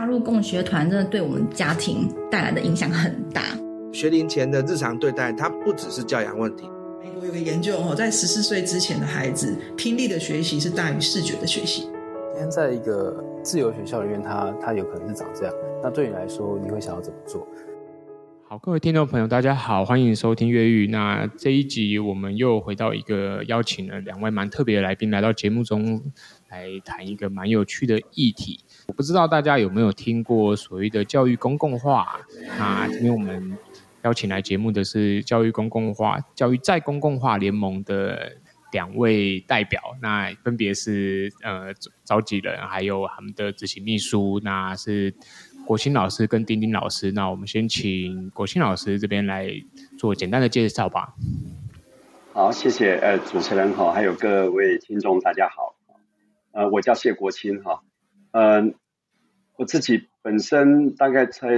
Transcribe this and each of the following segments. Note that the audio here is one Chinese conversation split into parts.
加入共学团真的对我们家庭带来的影响很大。学龄前的日常对待，它不只是教养问题。美国有个研究哦，在十四岁之前的孩子，听力的学习是大于视觉的学习。今天在一个自由学校里面，他他有可能是长这样。那对你来说，你会想要怎么做？好，各位听众朋友，大家好，欢迎收听越狱。那这一集我们又回到一个邀请了两位蛮特别的来宾来到节目中，来谈一个蛮有趣的议题。我不知道大家有没有听过所谓的教育公共化？那今天我们邀请来节目的是教育公共化、教育再公共化联盟的两位代表，那分别是呃召集人，还有他们的执行秘书，那是。国钦老师跟丁丁老师，那我们先请国钦老师这边来做简单的介绍吧。好，谢谢呃主持人好，还有各位听众大家好，呃我叫谢国清哈，呃我自己本身大概在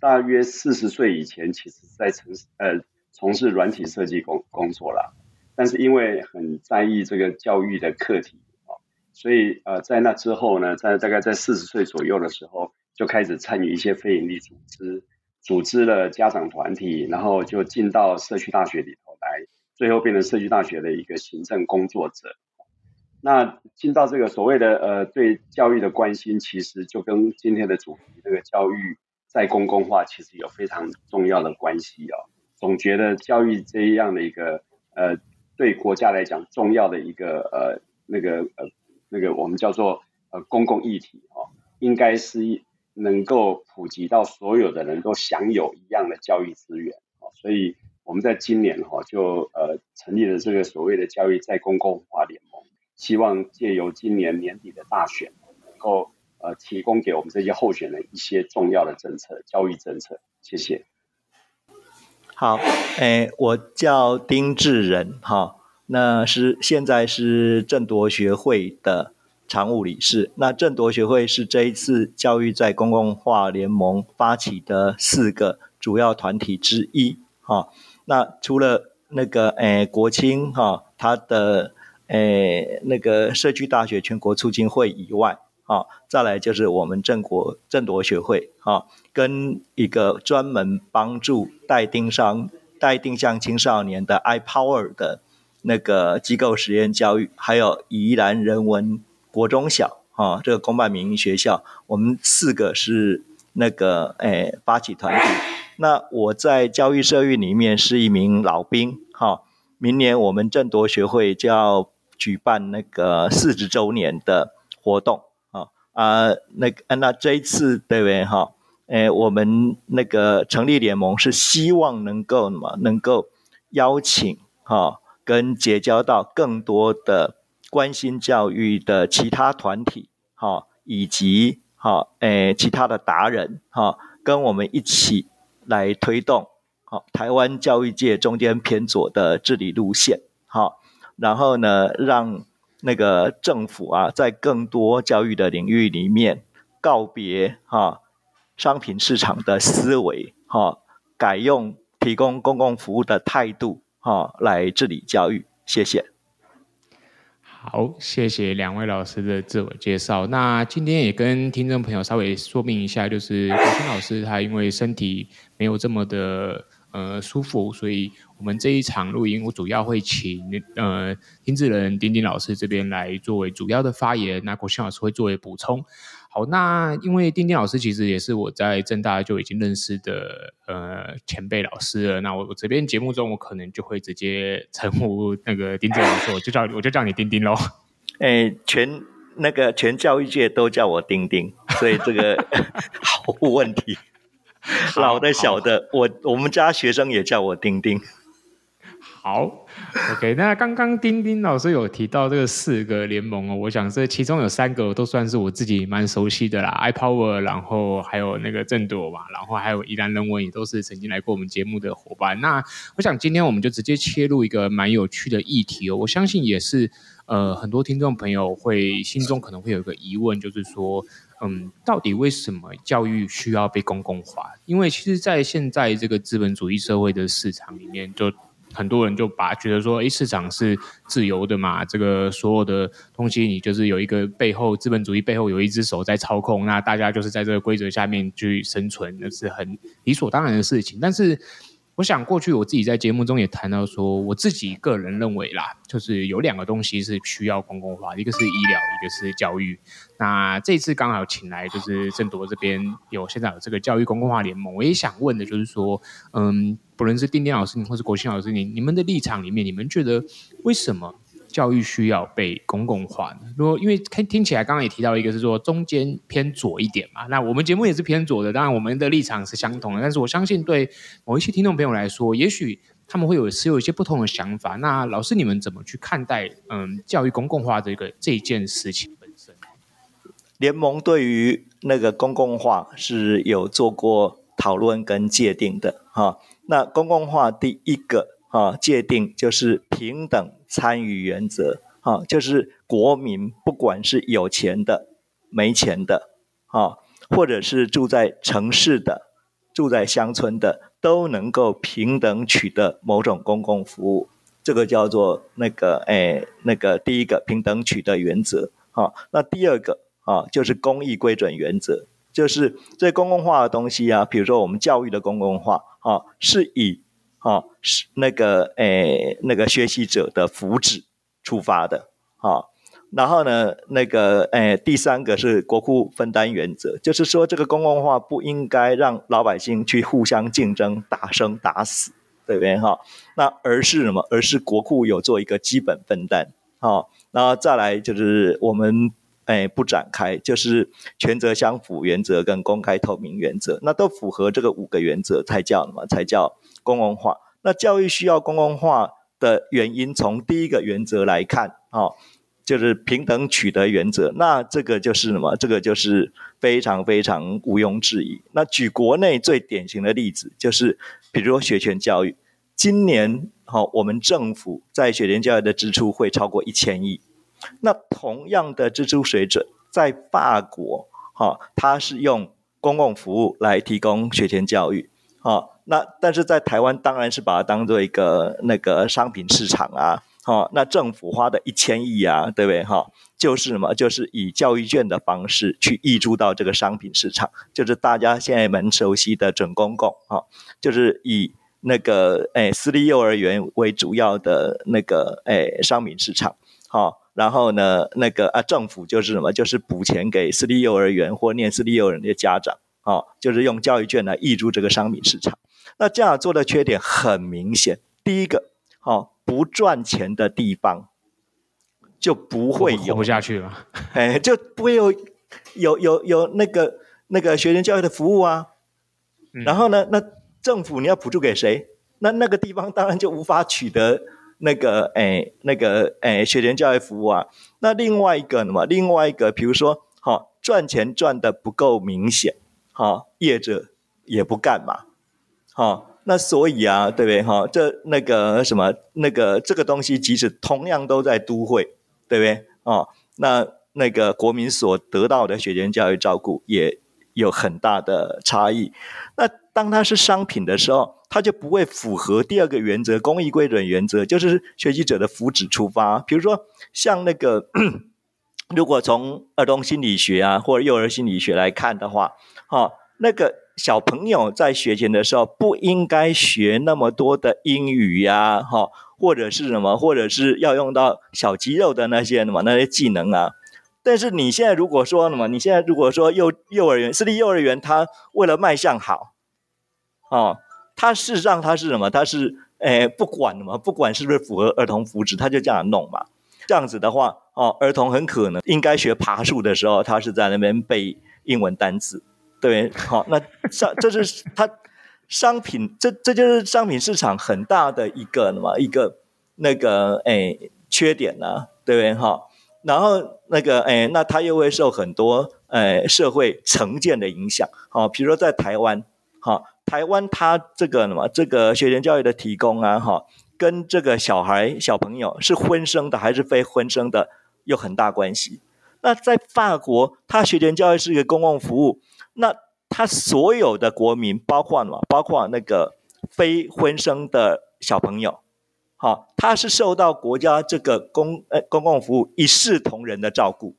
大约四十岁以前，其实在城市呃从事软体设计工工作了，但是因为很在意这个教育的课题啊，所以呃在那之后呢，在大概在四十岁左右的时候。就开始参与一些非营利组织，组织了家长团体，然后就进到社区大学里头来，最后变成社区大学的一个行政工作者。那进到这个所谓的呃对教育的关心，其实就跟今天的主题这个教育再公共化，其实有非常重要的关系哦。总觉得教育这样的一个呃对国家来讲重要的一个呃那个呃那个我们叫做呃公共议题哦，应该是。能够普及到所有的人都享有一样的教育资源哦，所以我们在今年哈就呃成立了这个所谓的教育再公共化联盟，希望借由今年年底的大选，能够呃提供给我们这些候选人一些重要的政策，教育政策。谢谢。好，诶，我叫丁志仁哈，那是现在是正铎学会的。常务理事，那正铎学会是这一次教育在公共化联盟发起的四个主要团体之一。哈，那除了那个诶国青哈，他的诶那个社区大学全国促进会以外，啊，再来就是我们正国正铎学会，啊，跟一个专门帮助待定商待定向青少年的 iPower 的那个机构实验教育，还有宜兰人文。国中小哈，这个公办民营学校，我们四个是那个诶发起团体。那我在教育社运里面是一名老兵哈。明年我们正铎学会就要举办那个四十周年的活动啊啊，那个那这一次对不对哈？诶，我们那个成立联盟是希望能够什么？能够邀请哈，跟结交到更多的。关心教育的其他团体，哈，以及哈，诶，其他的达人，哈，跟我们一起来推动，好，台湾教育界中间偏左的治理路线，好，然后呢，让那个政府啊，在更多教育的领域里面告别哈商品市场的思维，哈，改用提供公共服务的态度，哈，来治理教育。谢谢。好，谢谢两位老师的自我介绍。那今天也跟听众朋友稍微说明一下，就是国钦老师他因为身体没有这么的呃舒服，所以我们这一场录音我主要会请呃丁志仁、丁丁老师这边来作为主要的发言，那国庆老师会作为补充。好，那因为丁丁老师其实也是我在正大就已经认识的呃前辈老师了，那我我这边节目中我可能就会直接称呼那个丁志仁老师，我就叫 我就叫你丁丁喽。哎，全那个全教育界都叫我丁丁，所以这个 毫无问题。老的小的，我我们家学生也叫我丁丁。好，OK。那刚刚丁丁老师有提到这个四个联盟哦，我想这其中有三个都算是我自己蛮熟悉的啦，iPower，然后还有那个正朵嘛，然后还有宜兰人文也都是曾经来过我们节目的伙伴。那我想今天我们就直接切入一个蛮有趣的议题哦，我相信也是呃很多听众朋友会心中可能会有一个疑问，就是说。嗯，到底为什么教育需要被公共化？因为其实，在现在这个资本主义社会的市场里面，就很多人就把觉得说，哎，市场是自由的嘛，这个所有的东西你就是有一个背后资本主义背后有一只手在操控，那大家就是在这个规则下面去生存，那是很理所当然的事情。但是，我想过去我自己在节目中也谈到说，我自己个人认为啦，就是有两个东西是需要公共化，一个是医疗，一个是教育。那这次刚好请来就是郑铎这边有现在有这个教育公共化联盟，我也想问的就是说，嗯，不论是丁丁老师您或是国庆老师您，你们的立场里面，你们觉得为什么？教育需要被公共化？如果因为听听起来，刚刚也提到一个是说中间偏左一点嘛，那我们节目也是偏左的，当然我们的立场是相同的，但是我相信对某一些听众朋友来说，也许他们会有持有一些不同的想法。那老师你们怎么去看待嗯教育公共化这个这一件事情本身？联盟对于那个公共化是有做过讨论跟界定的哈。那公共化第一个啊界定就是平等。参与原则，啊，就是国民不管是有钱的、没钱的，啊，或者是住在城市的、住在乡村的，都能够平等取得某种公共服务。这个叫做那个，哎，那个第一个平等取得原则，啊，那第二个啊，就是公益规准原则，就是这公共化的东西啊，比如说我们教育的公共化，啊，是以。啊，是那个诶，那个学习者的福祉出发的啊。然后呢，那个诶，第三个是国库分担原则，就是说这个公共化不应该让老百姓去互相竞争、打生打死，对不对哈？那而是什么？而是国库有做一个基本分担啊。然后再来就是我们诶不展开，就是权责相符原则跟公开透明原则，那都符合这个五个原则才叫什么？才叫。公共化，那教育需要公共化的原因，从第一个原则来看，哦，就是平等取得原则。那这个就是什么？这个就是非常非常毋庸置疑。那举国内最典型的例子，就是比如说学前教育，今年哈，我们政府在学前教育的支出会超过一千亿。那同样的支出水准，在法国哈，它是用公共服务来提供学前教育，哈。那但是在台湾当然是把它当做一个那个商品市场啊，哈，那政府花的一千亿啊，对不对哈？就是什么？就是以教育券的方式去挹注到这个商品市场，就是大家现在蛮熟悉的准公共哈，就是以那个诶私立幼儿园为主要的那个诶商品市场，好，然后呢那个啊政府就是什么？就是补钱给私立幼儿园或念私立幼儿园的家长，哦，就是用教育券来挹注这个商品市场。那这样做的缺点很明显，第一个，哦，不赚钱的地方就不会有活不下去了，哎，就不会有有有有那个那个学前教育的服务啊。嗯、然后呢，那政府你要补助给谁？那那个地方当然就无法取得那个哎那个哎学前教育服务啊。那另外一个呢？另外一个，比如说，好、赚钱赚的不够明显，好、业者也不干嘛。好、哦，那所以啊，对不对？哈、这那个什么，那个这个东西，即使同样都在都会，对不对？哦，那那个国民所得到的学前教育照顾也有很大的差异。那当它是商品的时候，它就不会符合第二个原则——公益归准原则，就是学习者的福祉出发。比如说，像那个，如果从儿童心理学啊，或者幼儿心理学来看的话，哈、那个。小朋友在学前的时候不应该学那么多的英语呀，哈，或者是什么，或者是要用到小肌肉的那些什么那些技能啊。但是你现在如果说什么，你现在如果说幼幼儿园私立幼儿园，他为了卖相好，哦，他事实上他是什么？他是诶不管什么，不管是不是符合儿童福祉，他就这样弄嘛。这样子的话，哦，儿童很可能应该学爬树的时候，他是在那边背英文单词。对，好，那商 这是它商品，这这就是商品市场很大的一个嘛，一个那个哎缺点呢、啊，对不对？哈，然后那个哎，那它又会受很多哎社会成见的影响，好，比如说在台湾，哈，台湾它这个什么这个学前教育的提供啊，哈，跟这个小孩小朋友是婚生的还是非婚生的有很大关系。那在法国，它学前教育是一个公共服务。那他所有的国民，包括什么？包括那个非婚生的小朋友，好，他是受到国家这个公呃公共服务一视同仁的照顾。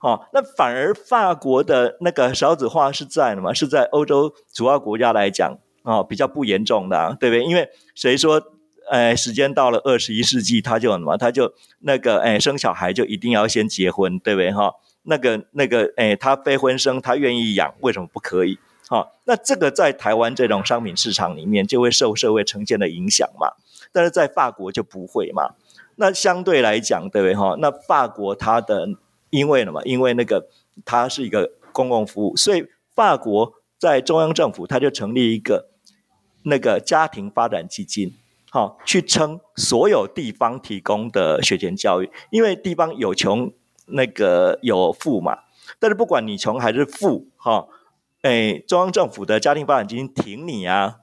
哦，那反而法国的那个少子化是在什么？是在欧洲主要国家来讲啊，比较不严重的，啊，对不对？因为谁说，呃，时间到了二十一世纪，他就什么？他就那个，哎，生小孩就一定要先结婚，对不对？哈，那个那个，哎，他非婚生，他愿意养，为什么不可以？哈，那这个在台湾这种商品市场里面就会受社会呈现的影响嘛，但是在法国就不会嘛。那相对来讲，对不对？哈，那法国它的因为什么？因为那个它是一个公共服务，所以法国在中央政府它就成立一个那个家庭发展基金，好，去撑所有地方提供的学前教育，因为地方有穷，那个有富嘛。但是不管你穷还是富，哈。哎，中央政府的家庭发展基金挺你啊，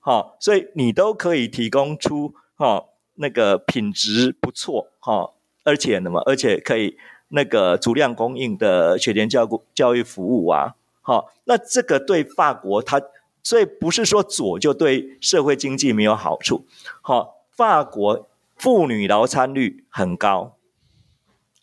好，所以你都可以提供出哈那个品质不错哈，而且什么，而且可以那个足量供应的学前教育教育服务啊，好，那这个对法国它，所以不是说左就对社会经济没有好处，好，法国妇女劳参率很高，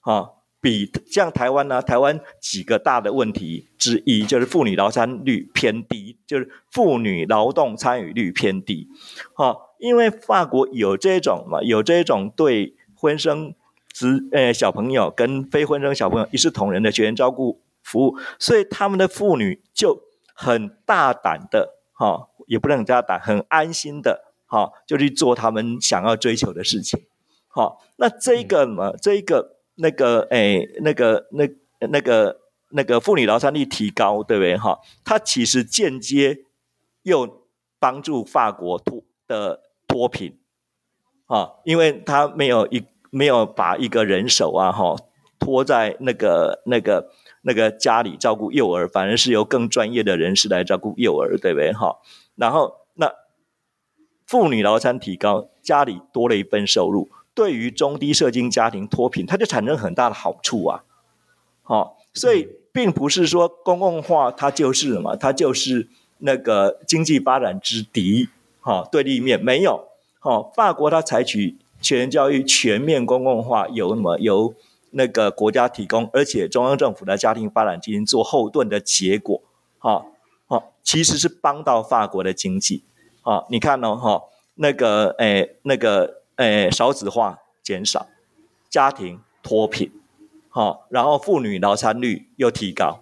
好。比像台湾呢、台湾几个大的问题之一就是妇女劳参率偏低，就是妇女劳动参与率偏低。好，因为法国有这种嘛，有这种对婚生子呃小朋友跟非婚生小朋友一视同仁的学员照顾服务，所以他们的妇女就很大胆的哈，也不能很大胆，很安心的哈，就去做他们想要追求的事情。好，那这一个嘛，这一个。那个哎，那个那那个那个妇女劳参率提高，对不对哈？它其实间接又帮助法国脱的脱贫啊，因为它没有一没有把一个人手啊哈拖在那个那个那个家里照顾幼儿，反而是由更专业的人士来照顾幼儿，对不对哈？然后那妇女劳参提高，家里多了一份收入。对于中低社经家庭脱贫，它就产生很大的好处啊！好、所以并不是说公共化它就是什么，它就是那个经济发展之敌，哈、对立面没有。好、法国它采取全教育全面公共化，由什么由那个国家提供，而且中央政府的家庭发展基金做后盾的结果，哈、哦，好、其实是帮到法国的经济。啊、你看哦，哈、那个，诶，那个。诶，少子化减少，家庭脱贫，好，然后妇女劳参率又提高，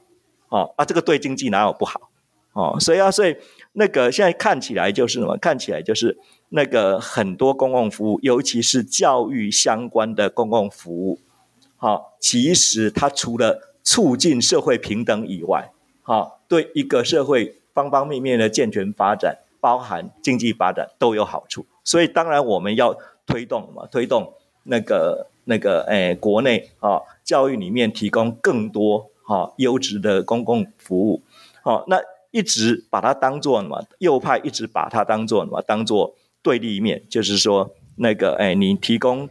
哦，啊，这个对经济哪有不好？哦，所以啊，所以那个现在看起来就是什么？看起来就是那个很多公共服务，尤其是教育相关的公共服务，好，其实它除了促进社会平等以外，好，对一个社会方方面面的健全发展，包含经济发展都有好处。所以当然我们要。推动嘛，推动那个那个，哎，国内啊，教育里面提供更多哈优质的公共服务，好，那一直把它当做什么？右派一直把它当做什么？当做对立面，就是说那个，哎，你提供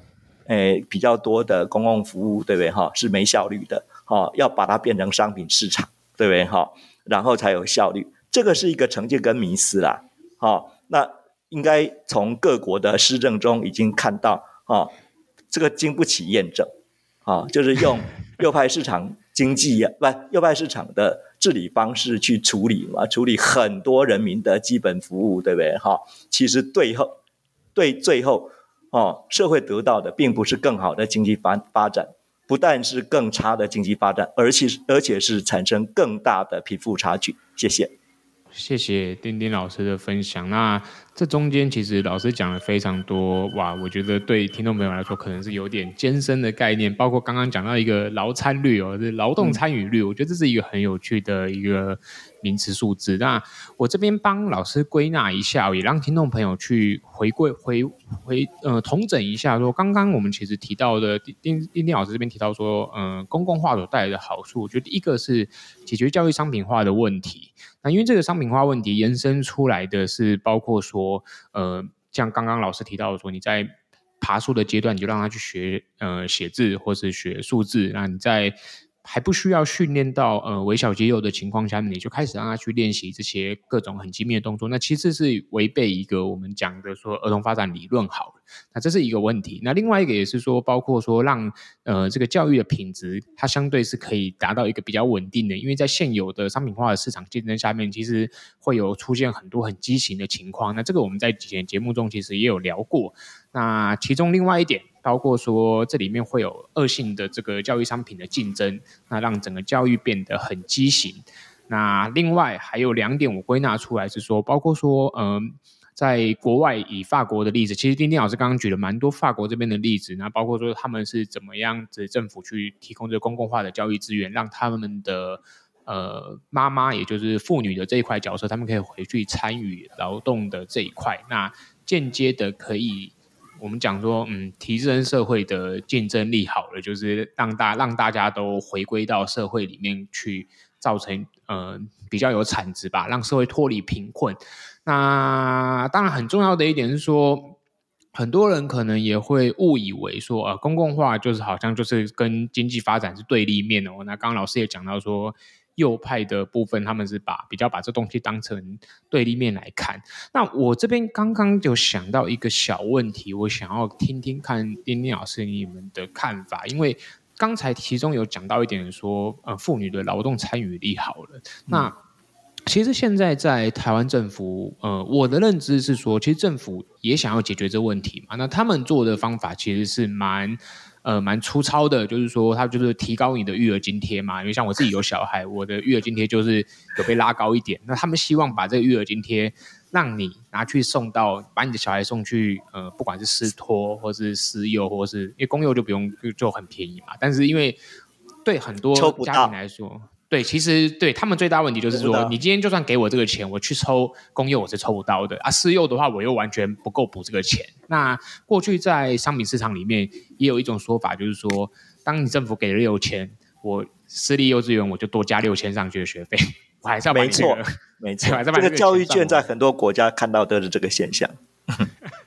哎比较多的公共服务，对不对？哈，是没效率的，哈，要把它变成商品市场，对不对？哈，然后才有效率，这个是一个成见跟迷思啦，哈，那。应该从各国的施政中已经看到哈，这个经不起验证啊，就是用 右派市场经济呀不右派市场的治理方式去处理嘛，处理很多人民的基本服务，对不对？哈，其实最后对最后哦，社会得到的并不是更好的经济发发展，不但是更差的经济发展，而且而且是产生更大的贫富差距。谢谢。谢谢丁丁老师的分享。那这中间其实老师讲了非常多，哇，我觉得对听众朋友来说可能是有点艰深的概念。包括刚刚讲到一个劳参率哦，是劳动参与率，我觉得这是一个很有趣的一个名词数字。那我这边帮老师归纳一下，也让听众朋友去回归回回呃统整一下说，说刚刚我们其实提到的丁丁丁老师这边提到说，嗯、呃，公共化所带来的好处，我觉得一个是解决教育商品化的问题。那因为这个商品化问题延伸出来的是，包括说，呃，像刚刚老师提到的说，你在爬树的阶段，你就让他去学，呃，写字或是学数字。那你在还不需要训练到呃微小肌肉的情况下，你就开始让他去练习这些各种很精密的动作，那其实是违背一个我们讲的说儿童发展理论好了，那这是一个问题。那另外一个也是说，包括说让呃这个教育的品质，它相对是可以达到一个比较稳定的，因为在现有的商品化的市场竞争下面，其实会有出现很多很畸形的情况。那这个我们在以前节目中其实也有聊过。那其中另外一点。包括说，这里面会有恶性的这个教育商品的竞争，那让整个教育变得很畸形。那另外还有两点，我归纳出来是说，包括说，嗯，在国外以法国的例子，其实丁丁老师刚刚举了蛮多法国这边的例子，那包括说他们是怎么样子政府去提供这公共化的教育资源，让他们的呃妈妈，也就是妇女的这一块角色，他们可以回去参与劳动的这一块，那间接的可以。我们讲说，嗯，提升社会的竞争力好了，就是让大让大家都回归到社会里面去，造成呃比较有产值吧，让社会脱离贫困。那当然很重要的一点是说，很多人可能也会误以为说，呃，公共化就是好像就是跟经济发展是对立面哦。那刚刚老师也讲到说。右派的部分，他们是把比较把这东西当成对立面来看。那我这边刚刚就想到一个小问题，我想要听听看丁丁老师你们的看法，因为刚才其中有讲到一点说，呃，妇女的劳动参与力好了。那其实现在在台湾政府，呃，我的认知是说，其实政府也想要解决这个问题嘛。那他们做的方法其实是蛮。呃，蛮粗糙的，就是说，他就是提高你的育儿津贴嘛。因为像我自己有小孩，我的育儿津贴就是有被拉高一点。那他们希望把这个育儿津贴让你拿去送到，把你的小孩送去，呃，不管是私托，或是私幼，或是因为公幼就不用就就很便宜嘛。但是因为对很多家庭来说。对，其实对他们最大问题就是说，你今天就算给我这个钱，我去抽公幼我是抽不到的啊，私幼的话我又完全不够补这个钱。那过去在商品市场里面也有一种说法，就是说，当你政府给了六千，我私立幼稚园我就多加六千上去的学费，我还是要把、这个、没错，没错，这个教育券在很多国家看到都是这个现象。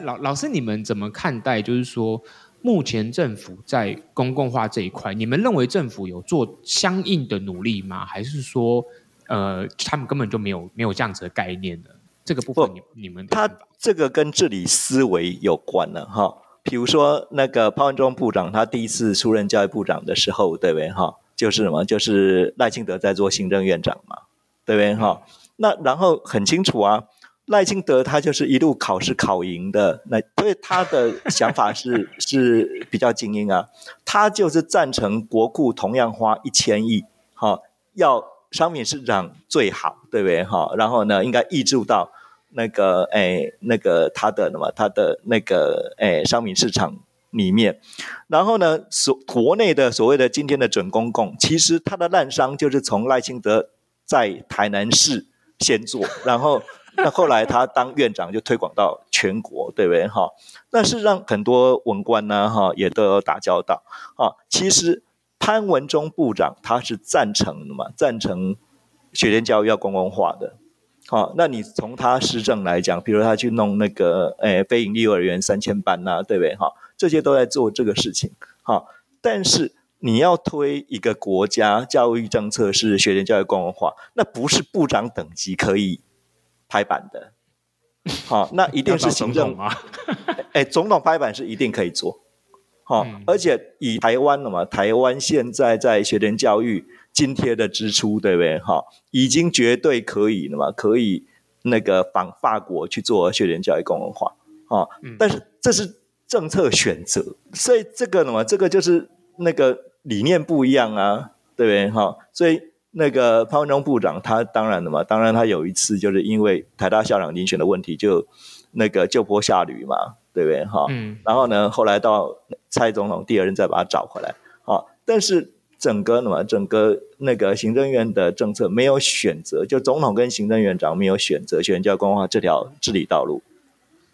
老老师，你们怎么看待？就是说，目前政府在公共化这一块，你们认为政府有做相应的努力吗？还是说，呃，他们根本就没有没有这样子的概念呢？这个部分你，你你们他这个跟治理思维有关了哈。比如说，那个潘文忠部长他第一次出任教育部长的时候，对不对哈？就是什么？就是赖清德在做行政院长嘛，对不对哈？嗯、那然后很清楚啊。赖清德他就是一路考试考赢的，那所以他的想法是 是比较精英啊，他就是赞成国库同样花一千亿，好，要商品市场最好，对不对？哈，然后呢，应该挹注到那个诶那个他的什么他的那个诶商品市场里面，然后呢，所国内的所谓的今天的准公共，其实他的滥觴就是从赖清德在台南市先做，然后。那后来他当院长就推广到全国，对不对？哈，那是让很多文官呢，哈，也都有打交道。啊，其实潘文忠部长他是赞成的嘛，赞成学前教育要公共化的。好，那你从他施政来讲，比如他去弄那个诶非营利幼儿园三千班呐，对不对？哈，这些都在做这个事情。好，但是你要推一个国家教育政策是学前教育公共化，那不是部长等级可以。拍板的，好，那 一定是行政啊。哎，总统拍板是一定可以做，好，而且以台湾的嘛，台湾现在在学前教育津贴的支出，对不对？哈，已经绝对可以了嘛，可以那个仿法国去做学前教育公文化，啊，但是这是政策选择，所以这个呢嘛，这个就是那个理念不一样啊，对不对？哈，所以。那个潘文忠部长，他当然的嘛，当然他有一次就是因为台大校长遴选的问题，就那个就坡下驴嘛，对不对？哈，嗯。然后呢，后来到蔡总统第二任再把他找回来，啊，但是整个嘛，整个那个行政院的政策没有选择，就总统跟行政院长没有选择选教育公共化这条治理道路，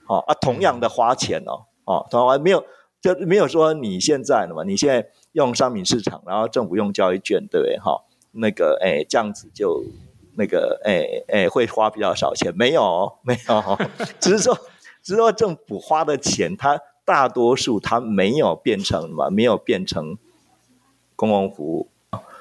好啊，同样的花钱哦，哦，同样没有就没有说你现在的嘛，你现在用商品市场，然后政府用交易券，对不对？哈。那个哎，这样子就那个诶诶会花比较少钱，没有 没有，只是说只是说政府花的钱，它大多数它没有变成什么，没有变成公共服务。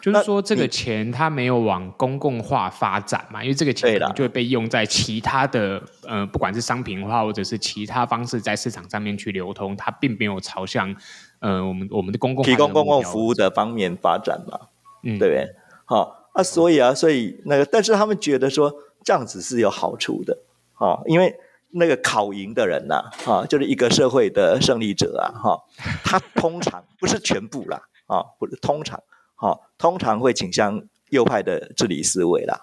就是说，这个钱它没有往公共化发展嘛，因为这个钱就会被用在其他的呃，不管是商品化或者是其他方式在市场上面去流通，它并没有朝向呃我们我们的公共提供公共服务的方面发展嘛，嗯，对不对？好啊，所以啊，所以那个，但是他们觉得说这样子是有好处的啊，因为那个考赢的人呐，啊，就是一个社会的胜利者啊，哈，他通常不是全部啦，啊，不是通常。哈，通常会倾向右派的治理思维啦。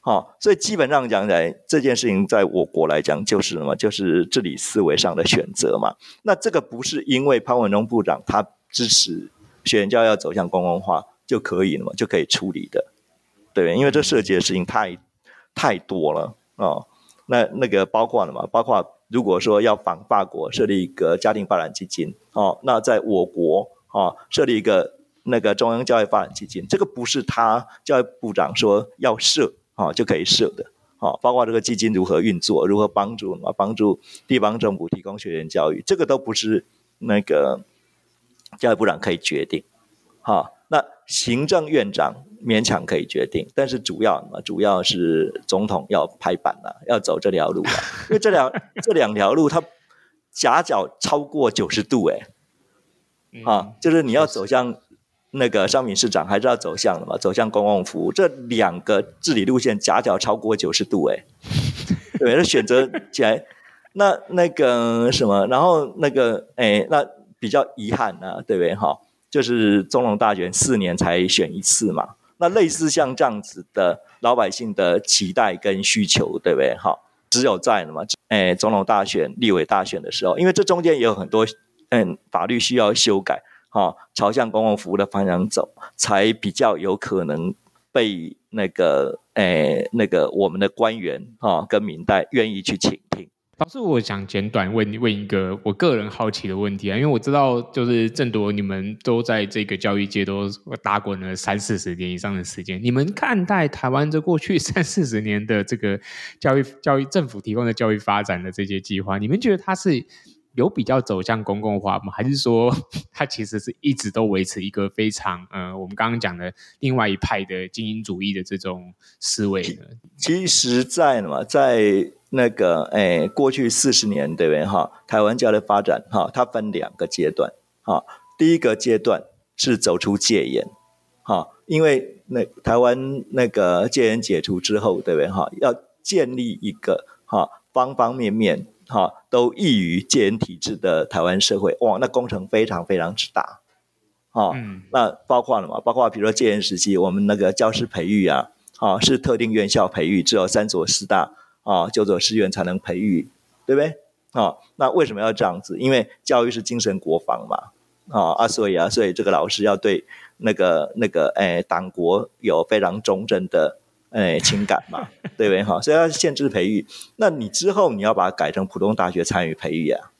好，所以基本上讲起来，这件事情在我国来讲就是什么？就是治理思维上的选择嘛。那这个不是因为潘文忠部长他支持学前教要走向公共化就可以了嘛？就可以处理的，对，因为这涉及的事情太太多了哦。那那个包括了嘛？包括如果说要仿法国设立一个家庭发展基金哦，那在我国哦设立一个。那个中央教育发展基金，这个不是他教育部长说要设啊就可以设的啊，包括这个基金如何运作，如何帮助啊帮助地方政府提供学前教育，这个都不是那个教育部长可以决定。哈，行政院长勉强可以决定，但是主要嘛，主要是总统要拍板了，要走这条路了，因为这两 这两条路它夹角超过九十度哎，啊，就是你要走向。那个商品市场还是要走向的嘛，走向公共服务，这两个治理路线夹角超过九十度，哎，对，那选择起来，那那个什么，然后那个，哎，那比较遗憾呢、啊，对不对？哈，就是总统大选四年才选一次嘛，那类似像这样子的老百姓的期待跟需求，对不对？哈，只有在了嘛，哎，总统大选、立委大选的时候，因为这中间也有很多嗯法律需要修改。哈，朝向公共服务的方向走，才比较有可能被那个诶、那个我们的官员啊跟民代愿意去倾听。老师，我想简短问问一个我个人好奇的问题啊，因为我知道就是正铎你们都在这个教育界都打滚了三四十年以上的时间，你们看待台湾这过去三四十年的这个教育教育政府提供的教育发展的这些计划，你们觉得它是？有比较走向公共化吗？还是说 它其实是一直都维持一个非常呃，我们刚刚讲的另外一派的精英主义的这种思维呢？其实，在嘛，在那个诶、哎，过去四十年对不对哈？台湾教育发展哈，它分两个阶段哈。第一个阶段是走出戒严哈，因为那台湾那个戒严解除之后对不对哈？要建立一个哈方方面面。哈，都异于戒严体制的台湾社会，哇，那工程非常非常之大，哈、嗯，那包括了嘛？包括比如说戒严时期，我们那个教师培育啊，啊，是特定院校培育，只有三所师大啊，九所师院才能培育，对不对？啊，那为什么要这样子？因为教育是精神国防嘛，啊啊，所以啊，所以这个老师要对那个那个哎党国有非常忠贞的。哎，情感嘛，对不对哈？所以要限制培育，那你之后你要把它改成普通大学参与培育啊，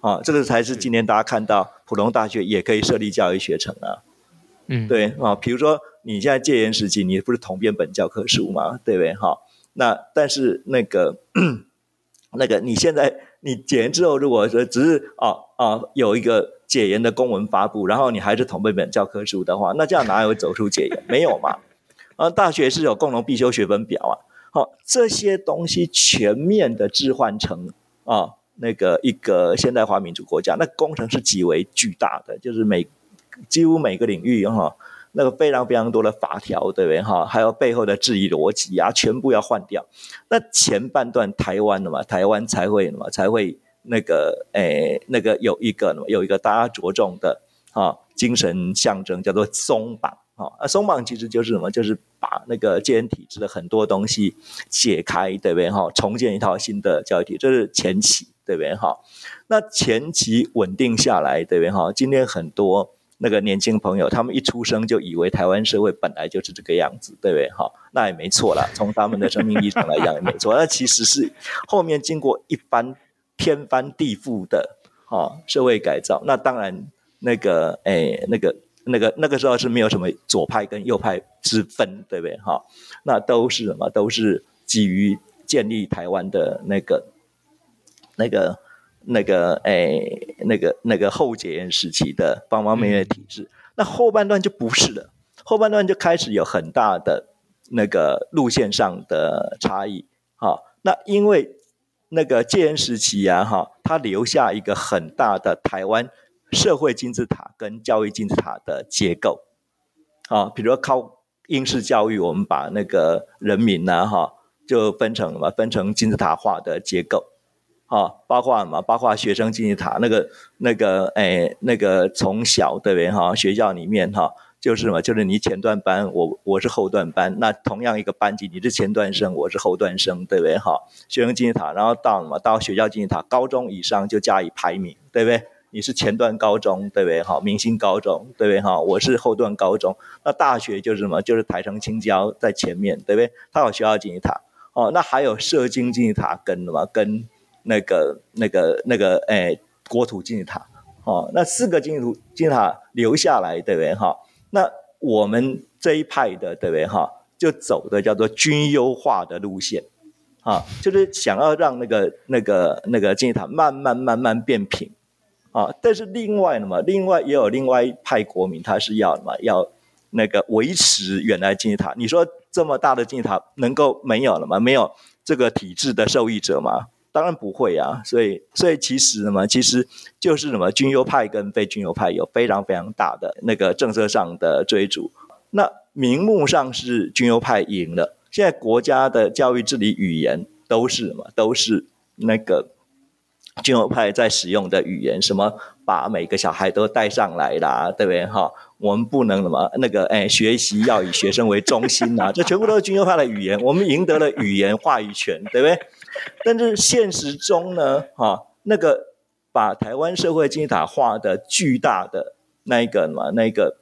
啊，这个才是今天大家看到普通大学也可以设立教育学程啊，嗯，对啊，比如说你现在戒严时期，你不是统编本教科书嘛，对不对哈？那但是那个那个你现在你解严之后，如果说只是啊啊有一个解严的公文发布，然后你还是同辈本教科书的话，那这样哪有走出解严？没有嘛。啊，大学是有共同必修学分表啊，好，这些东西全面的置换成啊，那个一个现代化民主国家，那工程是极为巨大的，就是每几乎每个领域哈，那个非常非常多的法条，对不对哈？还有背后的质疑逻辑啊，全部要换掉。那前半段台湾的嘛，台湾才会嘛，才会那个诶，那个有一个有一个大家着重的啊精神象征，叫做松绑。啊，松绑其实就是什么？就是把那个戒严体制的很多东西解开，对不对？哈，重建一套新的教育体制，这是前期，对不对？哈，那前期稳定下来，对不对？哈，今天很多那个年轻朋友，他们一出生就以为台湾社会本来就是这个样子，对不对？哈，那也没错啦，从他们的生命历程来讲也没错。那其实是后面经过一番天翻地覆的哈社会改造，那当然那个哎那个。那个那个时候是没有什么左派跟右派之分，对不对？哈，那都是什么？都是基于建立台湾的那个、那个、那个，哎，那个、那个后解严时期的方方面面的体制。嗯、那后半段就不是了，后半段就开始有很大的那个路线上的差异。哈，那因为那个戒严时期呀、啊，哈，它留下一个很大的台湾。社会金字塔跟教育金字塔的结构，啊，比如说靠应试教育，我们把那个人民呢，哈，就分成什么？分成金字塔化的结构，啊，包括什么？包括学生金字塔，那个那个，哎，那个从小对不对？哈，学校里面哈，就是什么？就是你前段班，我我是后段班，那同样一个班级，你是前段生，我是后段生，对不对？哈，学生金字塔，然后到什么？到学校金字塔，高中以上就加以排名，对不对？你是前段高中，对不对？哈，明星高中，对不对？哈，我是后段高中。那大学就是什么？就是台城青椒在前面，对不对？它有学校金字塔，哦，那还有社经金字塔跟什么？跟那个、那个、那个，哎，国土金字塔，哦，那四个金字金字塔留下来，对不对？哈，那我们这一派的，对不对？哈，就走的叫做均优化的路线，啊，就是想要让那个、那个、那个金字塔慢慢、慢慢变平。啊，但是另外呢嘛，另外也有另外一派国民，他是要嘛，要那个维持原来金字塔。你说这么大的金字塔能够没有了吗？没有这个体制的受益者吗？当然不会啊。所以，所以其实呢嘛，其实就是什么军优派跟非军优派有非常非常大的那个政策上的追逐。那名目上是军优派赢了，现在国家的教育治理语言都是什么？都是那个。军优派在使用的语言，什么把每个小孩都带上来啦，对不对？哈，我们不能什么那个哎，学习要以学生为中心呐，这全部都是军优派的语言。我们赢得了语言话语权，对不对？但是现实中呢，哈，那个把台湾社会金字塔画的巨大的那一个什么那个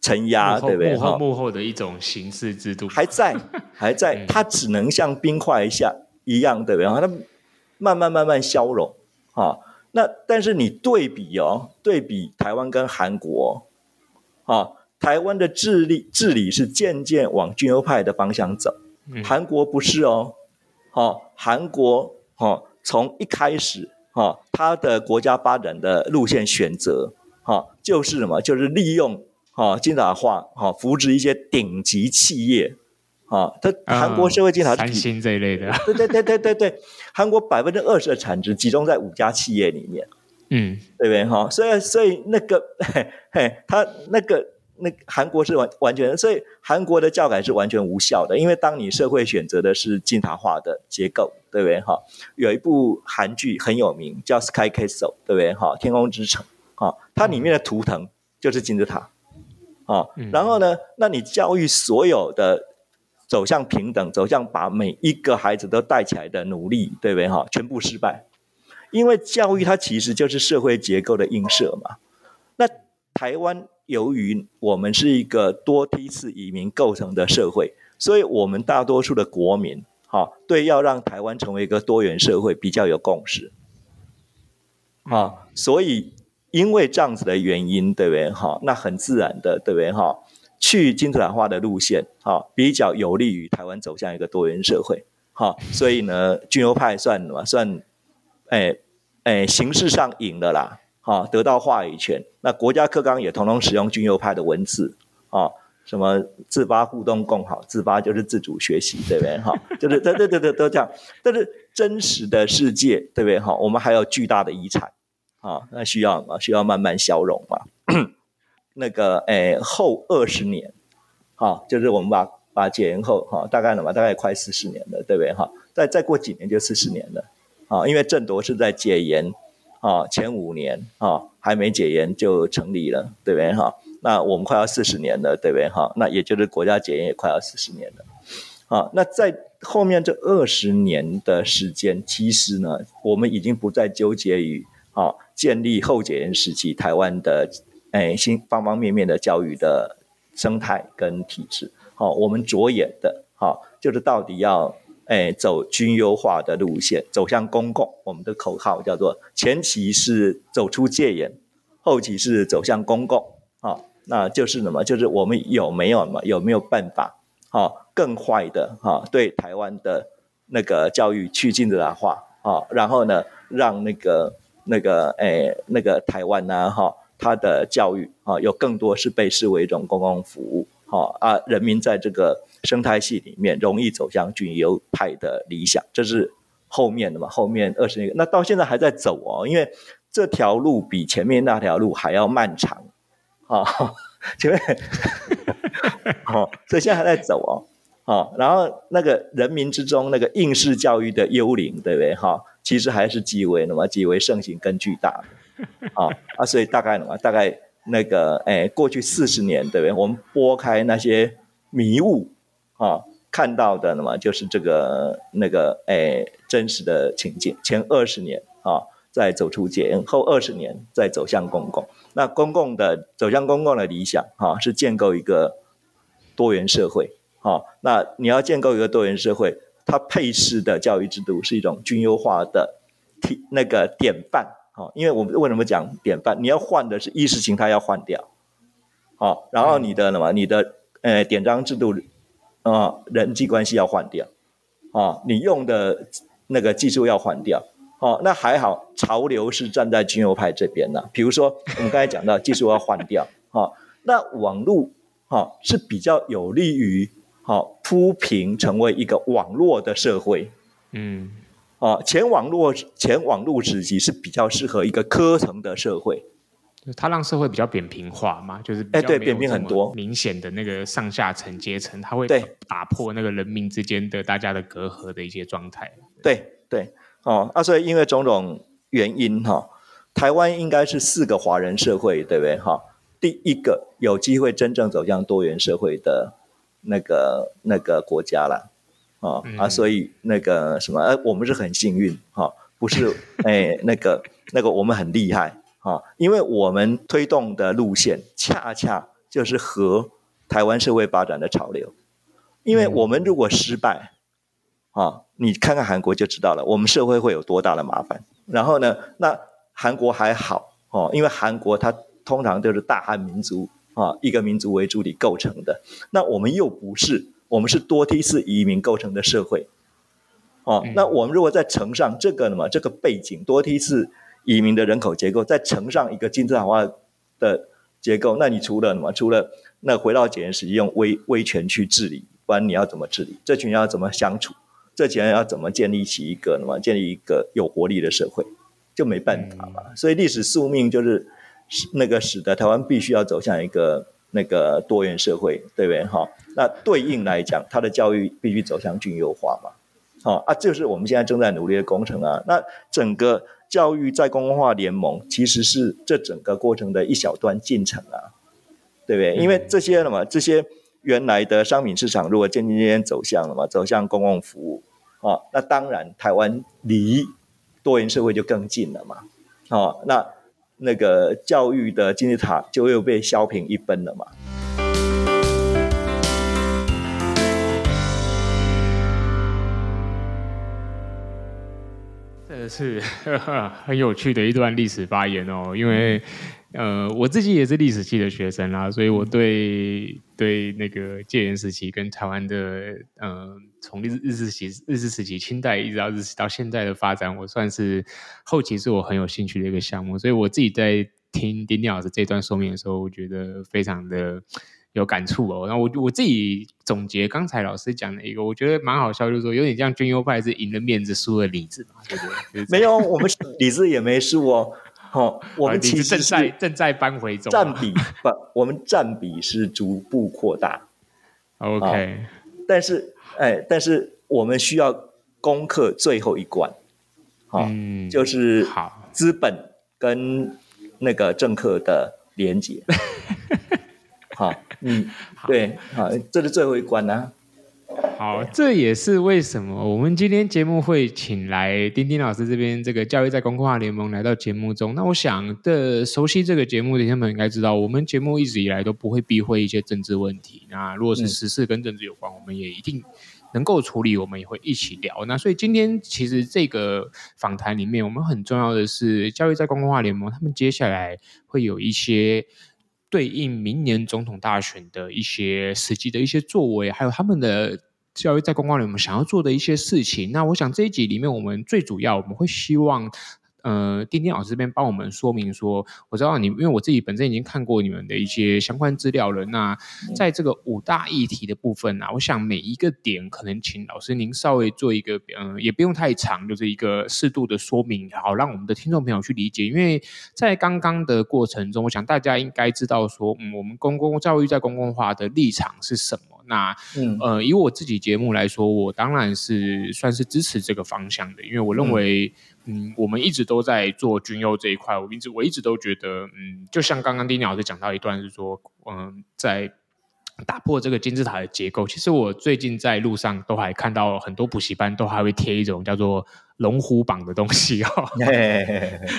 承压，对不对？幕后幕后的一种形式制度还在 还在，它只能像冰块一下一样，对不对？它慢慢慢慢消融。啊，那但是你对比哦，对比台湾跟韩国，啊，台湾的治理治理是渐渐往军优派的方向走，韩国不是哦，好，韩国哦从一开始哈，它的国家发展的路线选择哈，就是什么？就是利用哈金字塔化哈扶植一些顶级企业。啊，它韩国社会经常是三星这一类的，对对对对对对，韩国百分之二十的产值集中在五家企业里面，嗯，对不对哈？所以所以那个嘿嘿，他那个那韩国是完完全，所以韩国的教改是完全无效的，因为当你社会选择的是金字塔化的结构，对不对哈？有一部韩剧很有名，叫《Sky Castle》，对不对哈？天空之城哈，它里面的图腾就是金字塔啊，然后呢，那你教育所有的。走向平等，走向把每一个孩子都带起来的努力，对不对哈？全部失败，因为教育它其实就是社会结构的映射嘛。那台湾由于我们是一个多梯次移民构成的社会，所以我们大多数的国民，哈，对要让台湾成为一个多元社会比较有共识，啊，所以因为这样子的原因，对不对哈？那很自然的，对不对哈？去金字塔化的路线，哈，比较有利于台湾走向一个多元社会，哈，所以呢，军优派算什么？算，哎，哎，形式上赢的啦，啊，得到话语权。那国家课纲也统统使用军优派的文字，啊，什么自发互动共好，自发就是自主学习，对不对？哈，就是对对对对都这样。但是真实的世界，对不对？哈，我们还有巨大的遗产，啊，那需要嘛？需要慢慢消融嘛。那个诶，后二十年，哈，就是我们把把解严后哈，大概了嘛，大概快四十年了，对不对哈？再再过几年就四十年了，啊，因为郑夺是在解严啊前五年啊还没解严就成立了，对不对哈？那我们快要四十年了，对不对哈？那也就是国家解严也快要四十年了，啊，那在后面这二十年的时间，其实呢，我们已经不再纠结于啊建立后解严时期台湾的。哎，新方方面面的教育的生态跟体制，好，我们着眼的，好，就是到底要哎走均优化的路线，走向公共。我们的口号叫做前期是走出戒严，后期是走向公共。好，那就是什么？就是我们有没有嘛？有没有办法？哈、更坏的哈、对台湾的那个教育去近代化啊，然后呢，让那个那个诶那个台湾呢哈，它的教育啊，有更多是被视为一种公共服务，哈啊，人民在这个生态系里面容易走向均优派的理想，这是后面的嘛？后面二十年，那到现在还在走哦，因为这条路比前面那条路还要漫长。啊，前面，好，所以现在还在走哦，好，然后那个人民之中那个应试教育的幽灵，对不对？哈，其实还是极为那么极为盛行跟巨大的，啊啊，所以大概呢，大概那个哎，过去四十年，对不对？我们拨开那些迷雾，啊，看到的那么就是这个那个哎真实的情景，前二十年啊。再走出戒严，后二十年再走向公共。那公共的走向公共的理想，哈、啊，是建构一个多元社会，哈、啊。那你要建构一个多元社会，它配施的教育制度是一种均优化的体那个典范，哈、啊。因为我们为什么讲典范？你要换的是意识形态要换掉，好、然后你的什么？你的呃典章制度啊，人际关系要换掉，啊，你用的那个技术要换掉。哦，那还好，潮流是站在均优派这边的。比如说，我们刚才讲到技术要换掉，哈、哦，那网络哈、哦、是比较有利于哈铺平成为一个网络的社会，嗯，哦，前网络前网络时期是比较适合一个科层的社会，它让社会比较扁平化嘛，就是哎对，扁平很多，明显的那个上下层阶层，它会打破那个人民之间的大家的隔阂的一些状态，对对。对哦，啊，所以因为种种原因哈、哦，台湾应该是四个华人社会，对不对哈、哦？第一个有机会真正走向多元社会的那个那个国家了，啊、啊，所以那个什么，呃，我们是很幸运哈、哦，不是 哎那个那个我们很厉害哈、哦，因为我们推动的路线恰恰就是和台湾社会发展的潮流，因为我们如果失败。嗯啊，你看看韩国就知道了，我们社会会有多大的麻烦。然后呢，那韩国还好哦，因为韩国它通常都是大汉民族啊，一个民族为主体构成的。那我们又不是，我们是多梯次移民构成的社会。哦，那我们如果再乘上这个呢嘛，这个背景多梯次移民的人口结构，再乘上一个金字塔化的结构，那你除了什么？除了那回到检验时用威威权去治理，不然你要怎么治理？这群人要怎么相处？这群人要怎么建立起一个，什么建立一个有活力的社会，就没办法嘛。所以历史宿命就是那个使得台湾必须要走向一个那个多元社会，对不对？哈，那对应来讲，它的教育必须走向均优化嘛。好啊，这就是我们现在正在努力的工程啊。那整个教育在公共化联盟其实是这整个过程的一小段进程啊，对不对？因为这些了嘛，这些原来的商品市场如果渐渐渐渐走向了嘛，走向公共服务。哦，那当然，台湾离多元社会就更近了嘛。哦，那那个教育的金字塔就又被削平一分了嘛。这是 很有趣的一段历史发言哦，因为。呃，我自己也是历史系的学生啦，所以我对对那个戒严时期跟台湾的呃，从日日治时期日治时期清代一直到日到现在的发展，我算是后期是我很有兴趣的一个项目，所以我自己在听丁丁老师这段说明的时候，我觉得非常的有感触哦。然后我我自己总结刚才老师讲的一个，我觉得蛮好笑，就是说有点像军优派是赢了面子输了里子嘛，对不对？就是、没有，我们里子也没输哦。好，我们其实正在正在扳回中，占比不，我们占比是逐步扩大。OK，但是哎，但是我们需要攻克最后一关，好，嗯、就是好资本跟那个政客的连结。好，嗯，对，好，这是最后一关呢、啊。好，这也是为什么我们今天节目会请来丁丁老师这边这个教育在公共化联盟来到节目中。那我想的熟悉这个节目的听众们应该知道，我们节目一直以来都不会避讳一些政治问题。那如果是时事跟政治有关，我们也一定能够处理，我们也会一起聊。那所以今天其实这个访谈里面，我们很重要的是教育在公共化联盟，他们接下来会有一些。对应明年总统大选的一些实际的一些作为，还有他们的教育在公关里面想要做的一些事情。那我想这一集里面，我们最主要我们会希望。呃，丁丁老师这边帮我们说明说，我知道你，因为我自己本身已经看过你们的一些相关资料了。那在这个五大议题的部分啊，我想每一个点可能请老师您稍微做一个，嗯、呃，也不用太长，就是一个适度的说明，好让我们的听众朋友去理解。因为在刚刚的过程中，我想大家应该知道说，嗯，我们公共教育在公共化的立场是什么。那，嗯，呃，以我自己节目来说，我当然是算是支持这个方向的，因为我认为。嗯嗯，我们一直都在做军优这一块。我一直我一直都觉得，嗯，就像刚刚丁老师讲到一段是说，嗯，在打破这个金字塔的结构。其实我最近在路上都还看到很多补习班都还会贴一种叫做。龙虎榜的东西哦，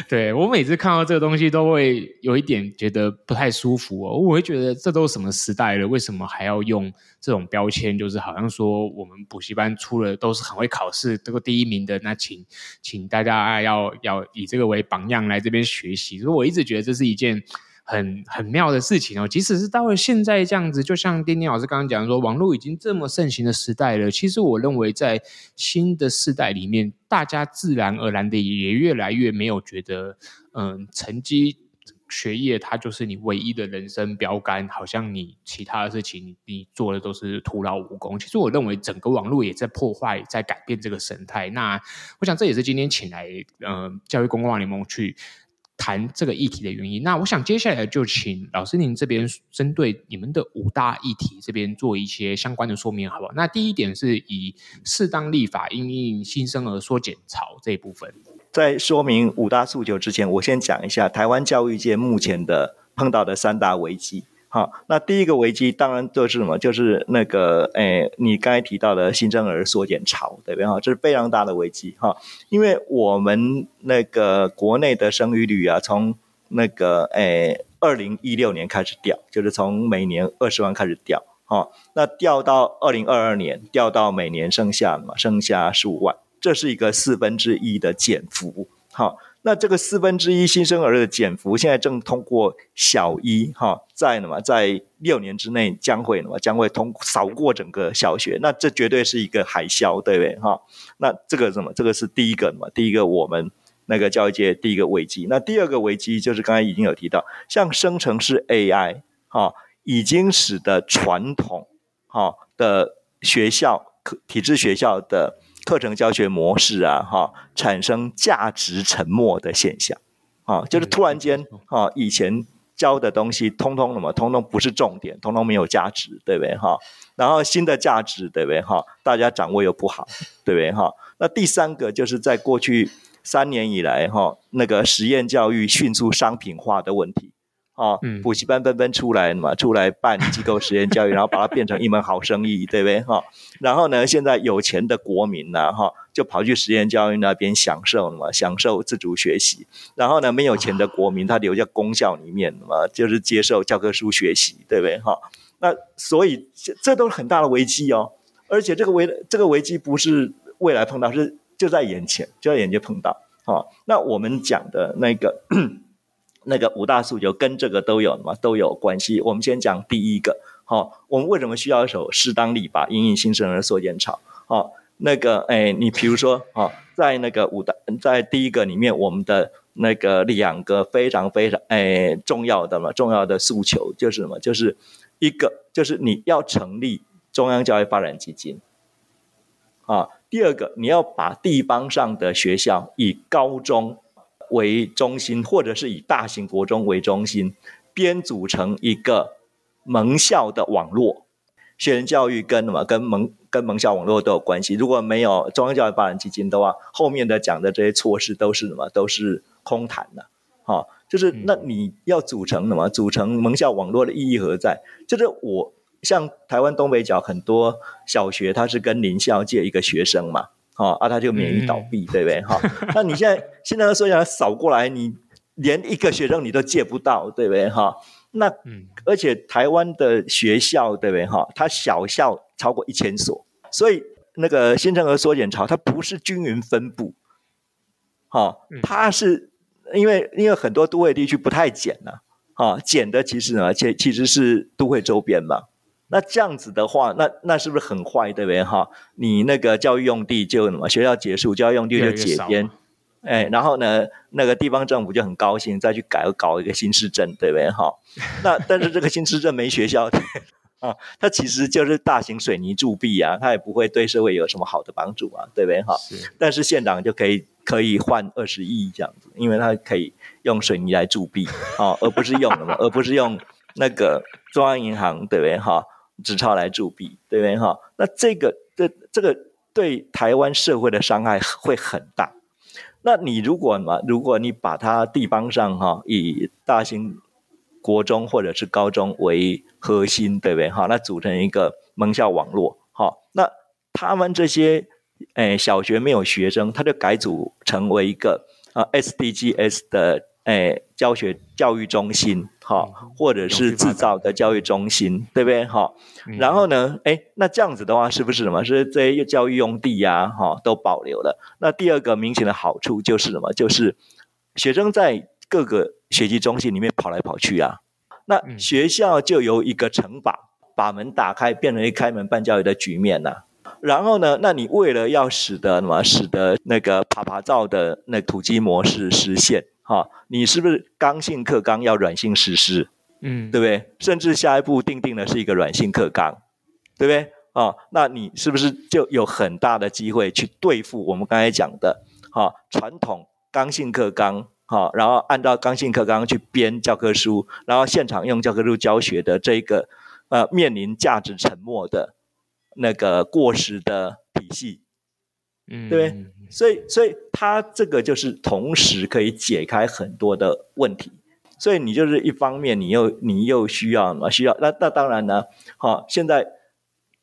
对，我每次看到这个东西都会有一点觉得不太舒服哦，我会觉得这都什么时代了，为什么还要用这种标签？就是好像说我们补习班出了都是很会考试，得过第一名的，那请请大家要要以这个为榜样来这边学习。所以我一直觉得这是一件。很很妙的事情哦，即使是到了现在这样子，就像丁丁老师刚刚讲说，网络已经这么盛行的时代了，其实我认为在新的世代里面，大家自然而然的也越来越没有觉得，嗯，成绩学业它就是你唯一的人生标杆，好像你其他的事情你做的都是徒劳无功。其实我认为整个网络也在破坏，在改变这个生态。那我想这也是今天请来嗯教育公共联盟去。谈这个议题的原因，那我想接下来就请老师您这边针对你们的五大议题这边做一些相关的说明，好不好？那第一点是以适当立法因应新生儿缩减潮这一部分。在说明五大诉求之前，我先讲一下台湾教育界目前的碰到的三大危机。好，那第一个危机当然就是什么？就是那个，诶，你刚才提到的新生儿缩减潮，对不对？哈，这是非常大的危机哈，因为我们那个国内的生育率啊，从那个，诶，二零一六年开始掉，就是从每年二十万开始掉，哈，那掉到二零二二年，掉到每年剩下嘛，剩下十五万，这是一个四分之一的减幅，好。那这个四分之一新生儿的减幅，现在正通过小一哈，在那么在六年之内将会什么将会通扫过整个小学，那这绝对是一个海啸，对不对哈？那这个什么？这个是第一个嘛？第一个我们那个教育界第一个危机。那第二个危机就是刚才已经有提到，像生成式 AI 哈，已经使得传统哈的学校体制学校的。课程教学模式啊，哈，产生价值沉默的现象，啊，就是突然间，啊，以前教的东西，通通什么，通通不是重点，通通没有价值，对不对？哈，然后新的价值，对不对？哈，大家掌握又不好，对不对？哈，那第三个就是在过去三年以来，哈，那个实验教育迅速商品化的问题。哦，补习班纷纷出来嘛，出来办机构实验教育，然后把它变成一门好生意，对不对？哈，然后呢，现在有钱的国民呢，哈，就跑去实验教育那边享受嘛，享受自主学习。然后呢，没有钱的国民，他留在公校里面嘛，就是接受教科书学习，对不对？哈，那所以这都是很大的危机哦。而且这个危这个危机不是未来碰到，是就在眼前，就在眼前碰到。哈，那我们讲的那个。那个五大诉求跟这个都有嘛，都有关系。我们先讲第一个，好、我们为什么需要一首适当立法因应新生儿缩减潮？好、那个，哎，你比如说，哦，在那个五大，在第一个里面，我们的那个两个非常非常哎重要的嘛，重要的诉求就是什么？就是一个，就是你要成立中央教育发展基金，啊、第二个，你要把地方上的学校以高中。为中心，或者是以大型国中为中心，编组成一个盟校的网络。学人教育跟什么？跟盟跟盟校网络都有关系。如果没有中央教育发展基金的话，后面的讲的这些措施都是什么？都是空谈的。好、哦，就是那你要组成什么？组成盟校网络的意义何在？就是我像台湾东北角很多小学，它是跟邻校借一个学生嘛。哦，啊，他就免于倒闭，嗯、对不对？哈，那你现在现在说要扫过来，你连一个学生你都借不到，对不对？哈，那、嗯、而且台湾的学校，对不对？哈，它小校超过一千所，所以那个新生儿缩减潮，它不是均匀分布，哈，它是因为因为很多都会地区不太减呢、啊，减的其实呢，其其实是都会周边嘛。那这样子的话，那那是不是很坏，对不对？哈，你那个教育用地就什么学校结束，教育用地就解编，哎，然后呢，那个地方政府就很高兴，再去改搞一个新市镇，对不对？哈，那但是这个新市镇没学校。啊，它其实就是大型水泥铸币啊，它也不会对社会有什么好的帮助啊，对不对？哈，但是县长就可以可以换二十亿这样子，因为它可以用水泥来铸币，啊，而不是用什么，而不是用那个中央银行，对不对？哈，纸钞来铸币，对不对？哈，那这个这这个对台湾社会的伤害会很大。那你如果嘛，如果你把它地方上哈，以大型国中或者是高中为核心，对不对？哈，那组成一个盟校网络，好，那他们这些诶小学没有学生，他就改组成为一个啊 SDGs 的诶教学教育中心，哈，或者是制造的教育中心，对不对？哈，然后呢，诶，那这样子的话，是不是什么？是这些教育用地呀，哈，都保留了。那第二个明显的好处就是什么？就是学生在各个学习中心里面跑来跑去啊，那学校就由一个城堡把门打开，变成一开门办教育的局面呐、啊。然后呢，那你为了要使得什么，使得那个爬爬灶的那土鸡模式实现，哈，你是不是刚性课纲要软性实施？嗯，对不对？甚至下一步定定的是一个软性课纲，对不对？啊，那你是不是就有很大的机会去对付我们刚才讲的，哈，传统刚性课纲？好，然后按照刚性课纲去编教科书，然后现场用教科书教学的这一个，呃，面临价值沉没的那个过时的体系，嗯，对不对？所以，所以它这个就是同时可以解开很多的问题。所以你就是一方面，你又你又需要什么？需要那那当然呢，好，现在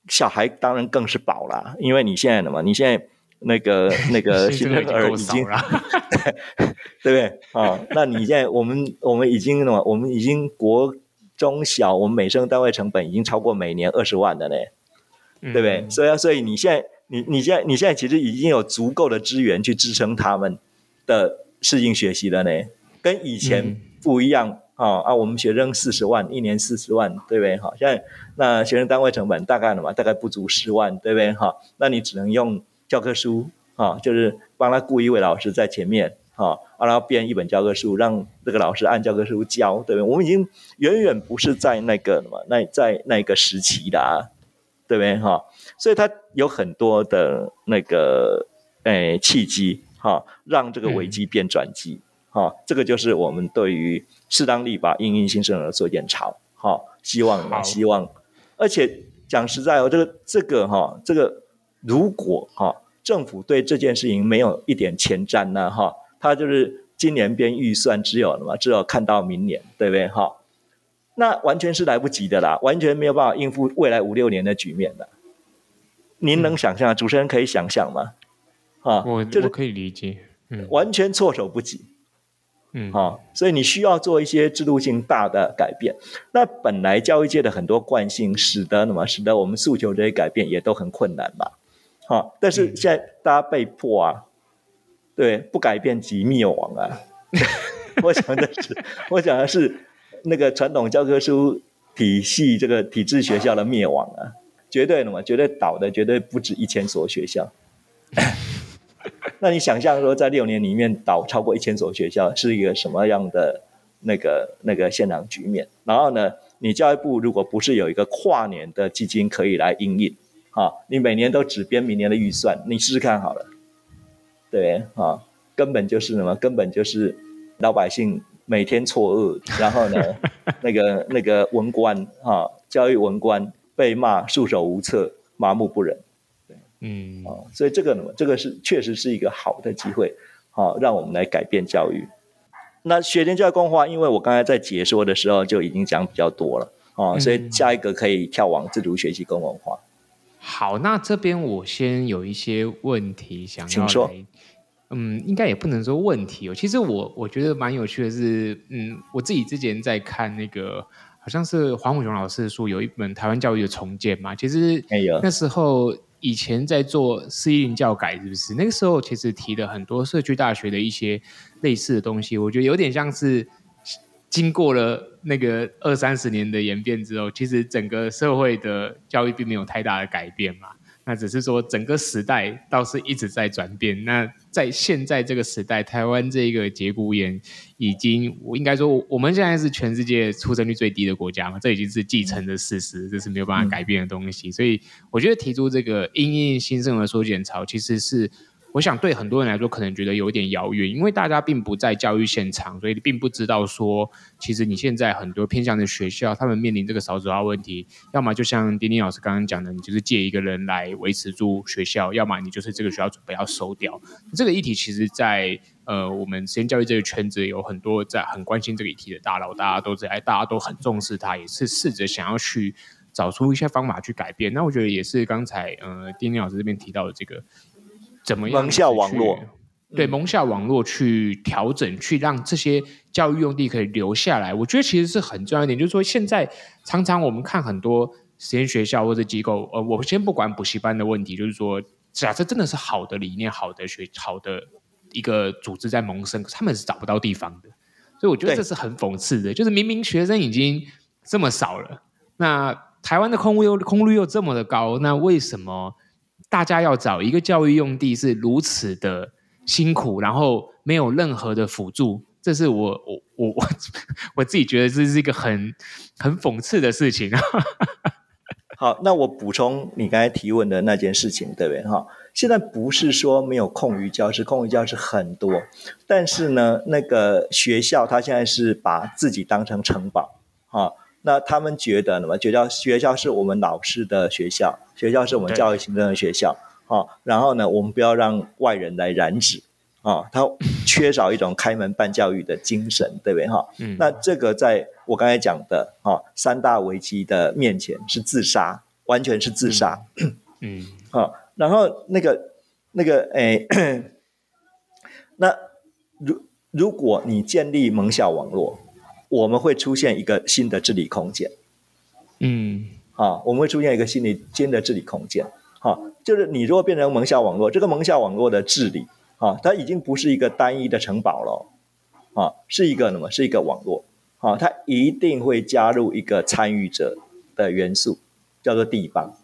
小孩当然更是宝啦，因为你现在的嘛？你现在。那个 那个新生儿已经，对不对啊、哦？那你现在我们我们已经什么？我们已经国中小，我们每生单位成本已经超过每年二十万的呢，对不对？嗯、所以所以你现在你你现在你现在其实已经有足够的资源去支撑他们的适应学习了呢，跟以前不一样啊、嗯、啊！我们学生四十万一年四十万，对不对？好，现在那学生单位成本大概什么？大概不足十万，对不对？哈，那你只能用。教科书啊，就是帮他雇一位老师在前面啊，然后编一本教科书，让这个老师按教科书教，对不对？我们已经远远不是在那个什么，那在那个时期的啊，对不对？哈，所以它有很多的那个诶契机哈，让这个危机变转机哈，这个就是我们对于适当立法应应新生儿做检讨哈，希望希望，而且讲实在哦，这个这个哈，这个。如果哈政府对这件事情没有一点前瞻呢哈，他就是今年编预算只有什么，只有看到明年，对不对哈？那完全是来不及的啦，完全没有办法应付未来五六年的局面的。您能想象？嗯、主持人可以想象吗？啊，我就是可以理解，嗯，完全措手不及，嗯，哈，所以你需要做一些制度性大的改变。那本来教育界的很多惯性，使得什么？使得我们诉求这些改变也都很困难嘛。好，但是现在大家被迫啊，嗯、对，不改变即灭亡啊。我想的是，我想的是那个传统教科书体系这个体制学校的灭亡啊，绝对的嘛，绝对倒的绝对不止一千所学校。那你想象说，在六年里面倒超过一千所学校，是一个什么样的那个那个现场局面？然后呢，你教育部如果不是有一个跨年的基金可以来因应。啊，你每年都只编明年的预算，你试试看好了，对啊，根本就是什么？根本就是老百姓每天错愕，然后呢，那个那个文官啊，教育文官被骂束手无策、麻木不仁，对，嗯，啊，所以这个呢，这个是确实是一个好的机会，啊，让我们来改变教育。那学前教育公化，因为我刚才在解说的时候就已经讲比较多了，啊，所以下一个可以跳往自主学习公文化。好，那这边我先有一些问题想要说。嗯，应该也不能说问题哦。其实我我觉得蛮有趣的是，嗯，我自己之前在看那个，好像是黄武雄老师的书，有一本《台湾教育的重建》嘛。其实那时候以前在做四一零教改，是不是？那个时候其实提了很多社区大学的一些类似的东西，我觉得有点像是经过了那个二三十年的演变之后，其实整个社会的教育并没有太大的改变嘛。那只是说整个时代倒是一直在转变。那在现在这个时代，台湾这个节骨眼已经，我应该说，我们现在是全世界出生率最低的国家嘛，这已经是既成的事实，这是没有办法改变的东西。所以我觉得提出这个因应新生儿缩减潮，其实是。我想对很多人来说，可能觉得有点遥远，因为大家并不在教育现场，所以并不知道说，其实你现在很多偏向的学校，他们面临这个少子化问题，要么就像丁丁老师刚刚讲的，你就是借一个人来维持住学校，要么你就是这个学校准备要收掉。这个议题其实在，在呃我们实验教育这个圈子有很多在很关心这个议题的大佬，大家都在，大家都很重视它，也是试着想要去找出一些方法去改变。那我觉得也是刚才呃丁丁老师这边提到的这个。怎么样？蒙下网络，对，蒙下网络去调整，去让这些教育用地可以留下来。我觉得其实是很重要一点，就是说现在常常我们看很多实验学校或者机构，呃，我先不管补习班的问题，就是说，假设真的是好的理念、好的学、好的一个组织在萌生，他们是找不到地方的。所以我觉得这是很讽刺的，就是明明学生已经这么少了，那台湾的空屋又空率又这么的高，那为什么？大家要找一个教育用地是如此的辛苦，然后没有任何的辅助，这是我我我我 我自己觉得这是一个很很讽刺的事情。好，那我补充你刚才提问的那件事情，对不对？哈，现在不是说没有空余教室，空余教室很多，但是呢，那个学校他现在是把自己当成城堡，哈。那他们觉得呢？觉得学校是我们老师的学校，学校是我们教育行政的学校，啊，然后呢，我们不要让外人来染指，啊，他缺少一种开门办教育的精神，对不对？哈，嗯，那这个在我刚才讲的啊三大危机的面前是自杀，完全是自杀，嗯，好，然后那个那个哎，那如如果你建立蒙校网络。我们会出现一个新的治理空间，嗯，啊，我们会出现一个新的新的治理空间，好、啊，就是你如果变成盟校网络，这个盟校网络的治理，啊，它已经不是一个单一的城堡了，啊，是一个什么？是一个网络，啊，它一定会加入一个参与者的元素，叫做地方。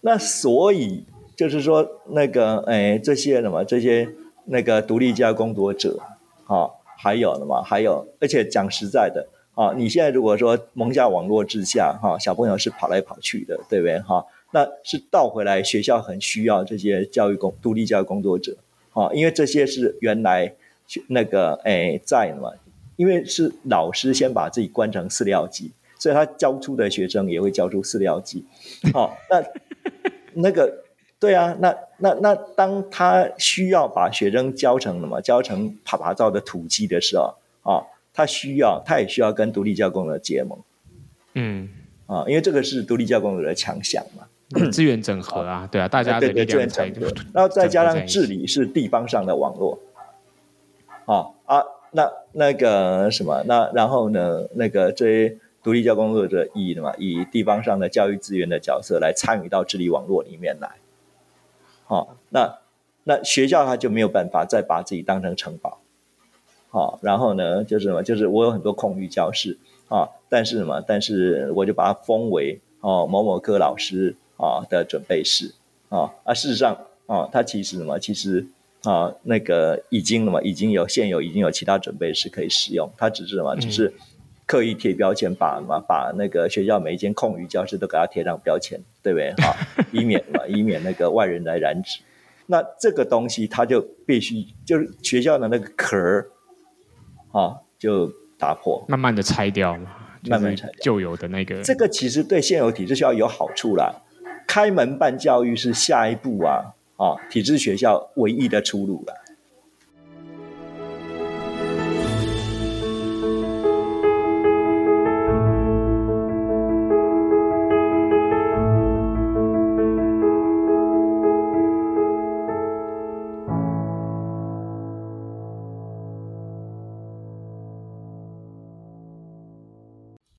那所以就是说，那个哎，这些什么？这些那个独立教育工作者，啊。还有的嘛？还有，而且讲实在的啊，你现在如果说蒙下网络之下哈、啊，小朋友是跑来跑去的，对不对哈、那是倒回来，学校很需要这些教育工独立教育工作者啊，因为这些是原来那个哎在的嘛，因为是老师先把自己关成饲料机，所以他教出的学生也会教出饲料机。好、那那个。对啊，那那那当他需要把学生教成什么，教成爬爬照的土鸡的时候啊，他需要，他也需要跟独立教工的结盟，嗯，啊，因为这个是独立教工的强项嘛，资源整合啊，啊对啊，大家的资源整合，然后再加上治理是地方上的网络，啊啊，那那个什么，那然后呢，那个这些独立教工作者以什么以地方上的教育资源的角色来参与到治理网络里面来。好、哦，那那学校他就没有办法再把自己当成城堡，好、哦，然后呢，就是什么，就是我有很多空余教室啊、哦，但是什么，但是我就把它封为哦某某科老师啊、哦、的准备室啊、哦，啊，事实上啊，它、哦、其实什么，其实啊那个已经什么，已经有现有已经有其他准备室可以使用，它只是什么，只是。刻意贴标签，把嘛把那个学校每一间空余教室都给它贴上标签，对不对？哈，以免嘛，以免那个外人来染指。那这个东西，它就必须就是学校的那个壳儿，啊，就打破，慢慢的拆掉嘛，慢慢拆旧有的那个。这个其实对现有体制学校有好处啦。开门办教育是下一步啊，啊，体制学校唯一的出路了。